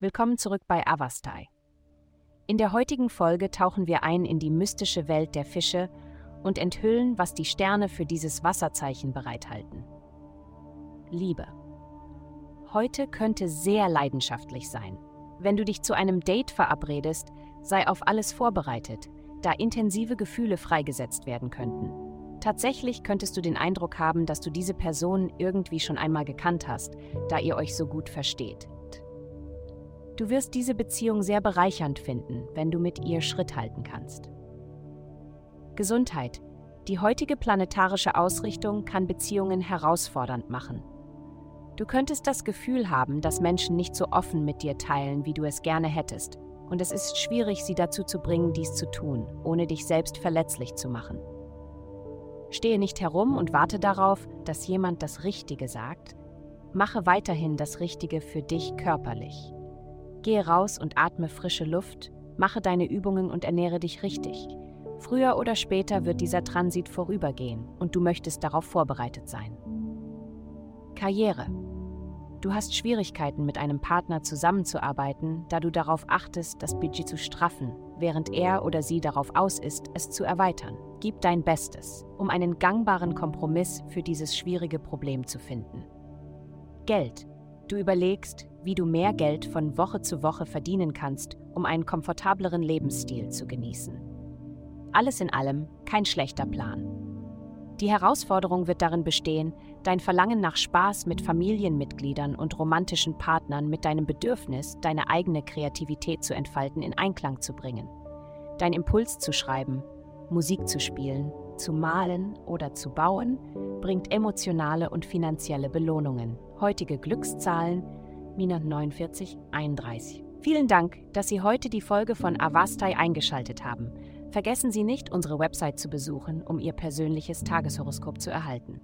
Willkommen zurück bei Avastai. In der heutigen Folge tauchen wir ein in die mystische Welt der Fische und enthüllen, was die Sterne für dieses Wasserzeichen bereithalten. Liebe. Heute könnte sehr leidenschaftlich sein. Wenn du dich zu einem Date verabredest, sei auf alles vorbereitet, da intensive Gefühle freigesetzt werden könnten. Tatsächlich könntest du den Eindruck haben, dass du diese Person irgendwie schon einmal gekannt hast, da ihr euch so gut versteht. Du wirst diese Beziehung sehr bereichernd finden, wenn du mit ihr Schritt halten kannst. Gesundheit. Die heutige planetarische Ausrichtung kann Beziehungen herausfordernd machen. Du könntest das Gefühl haben, dass Menschen nicht so offen mit dir teilen, wie du es gerne hättest, und es ist schwierig, sie dazu zu bringen, dies zu tun, ohne dich selbst verletzlich zu machen. Stehe nicht herum und warte darauf, dass jemand das Richtige sagt. Mache weiterhin das Richtige für dich körperlich. Gehe raus und atme frische Luft, mache deine Übungen und ernähre dich richtig. Früher oder später wird dieser Transit vorübergehen und du möchtest darauf vorbereitet sein. Karriere. Du hast Schwierigkeiten, mit einem Partner zusammenzuarbeiten, da du darauf achtest, das Budget zu straffen, während er oder sie darauf aus ist, es zu erweitern. Gib dein Bestes, um einen gangbaren Kompromiss für dieses schwierige Problem zu finden. Geld. Du überlegst, wie du mehr Geld von Woche zu Woche verdienen kannst, um einen komfortableren Lebensstil zu genießen. Alles in allem kein schlechter Plan. Die Herausforderung wird darin bestehen, dein Verlangen nach Spaß mit Familienmitgliedern und romantischen Partnern mit deinem Bedürfnis, deine eigene Kreativität zu entfalten, in Einklang zu bringen. Dein Impuls zu schreiben, Musik zu spielen, zu malen oder zu bauen, bringt emotionale und finanzielle Belohnungen. Heutige Glückszahlen Mina 49 31. Vielen Dank, dass Sie heute die Folge von Avastai eingeschaltet haben. Vergessen Sie nicht, unsere Website zu besuchen, um Ihr persönliches Tageshoroskop zu erhalten.